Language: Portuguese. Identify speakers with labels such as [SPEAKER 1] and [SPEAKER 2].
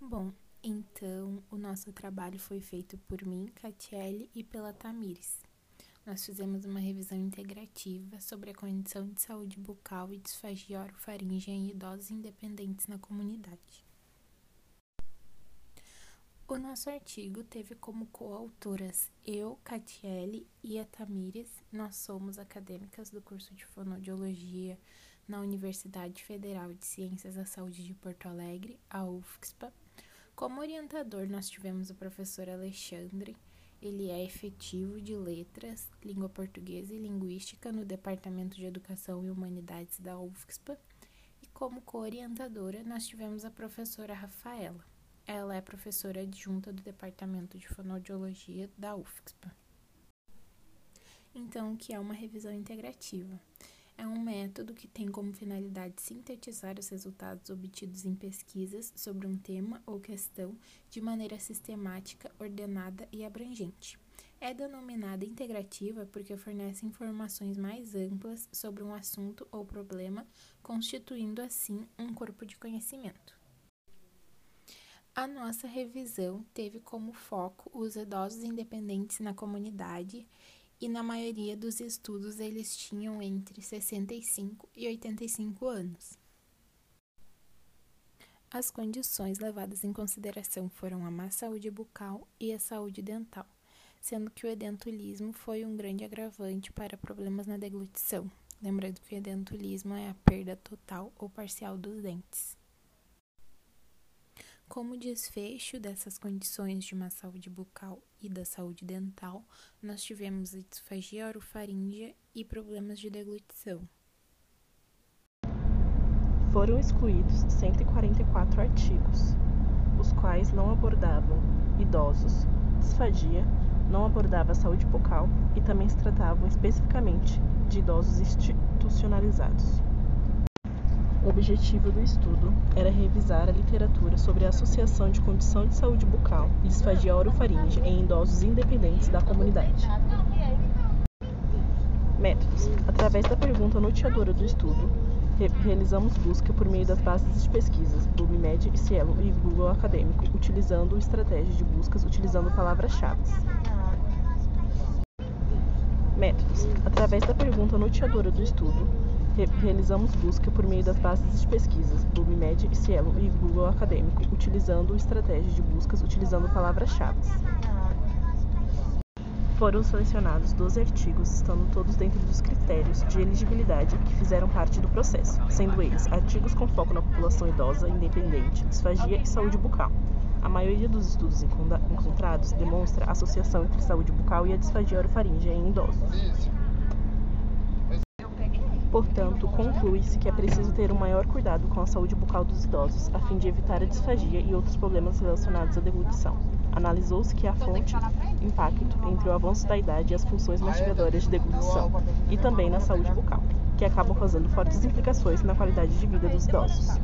[SPEAKER 1] Bom, então o nosso trabalho foi feito por mim, Catiele e pela Tamires. Nós fizemos uma revisão integrativa sobre a condição de saúde bucal e disfagia orofaríngea em idosos independentes na comunidade. O nosso artigo teve como coautoras eu, Catiele e a Tamires. Nós somos acadêmicas do curso de Fonoaudiologia na Universidade Federal de Ciências da Saúde de Porto Alegre, a UFSPA. Como orientador, nós tivemos o professor Alexandre. Ele é efetivo de Letras, Língua Portuguesa e Linguística no Departamento de Educação e Humanidades da UFSPA. E como co-orientadora, nós tivemos a professora Rafaela. Ela é professora adjunta do Departamento de Fonoaudiologia da UFSPA. Então, o que é uma revisão integrativa? É um método que tem como finalidade sintetizar os resultados obtidos em pesquisas sobre um tema ou questão de maneira sistemática, ordenada e abrangente. É denominada integrativa porque fornece informações mais amplas sobre um assunto ou problema, constituindo assim um corpo de conhecimento. A nossa revisão teve como foco os idosos independentes na comunidade e na maioria dos estudos eles tinham entre 65 e 85 anos. As condições levadas em consideração foram a má saúde bucal e a saúde dental, sendo que o edentulismo foi um grande agravante para problemas na deglutição. Lembrando que o edentulismo é a perda total ou parcial dos dentes. Como desfecho dessas condições de uma saúde bucal e da saúde dental, nós tivemos a disfagia orofaríngea e problemas de deglutição.
[SPEAKER 2] Foram excluídos 144 artigos, os quais não abordavam idosos, disfagia, não abordava saúde bucal e também se tratavam especificamente de idosos institucionalizados. O objetivo do estudo era revisar a literatura sobre a associação de condição de saúde bucal e disfagia orofaringe em idosos independentes da comunidade. Métodos: Através da pergunta noteadora do estudo, re realizamos busca por meio das bases de pesquisas PubMed, Cielo e Google Acadêmico, utilizando estratégias de buscas utilizando palavras-chave. Métodos: Através da pergunta noteadora do estudo, realizamos busca por meio das bases de pesquisas PubMed, Cielo e Google Acadêmico, utilizando estratégias de buscas utilizando palavras-chave. Foram selecionados 12 artigos, estando todos dentro dos critérios de elegibilidade que fizeram parte do processo, sendo eles artigos com foco na população idosa, independente, disfagia e saúde bucal. A maioria dos estudos encontrados demonstra associação entre saúde bucal e a disfagia orofaríngea em idosos. Portanto, conclui-se que é preciso ter um maior cuidado com a saúde bucal dos idosos, a fim de evitar a disfagia e outros problemas relacionados à deglutição. Analisou-se que há fonte impacto entre o avanço da idade e as funções mastigadoras de deglutição, e também na saúde bucal, que acabam causando fortes implicações na qualidade de vida dos idosos.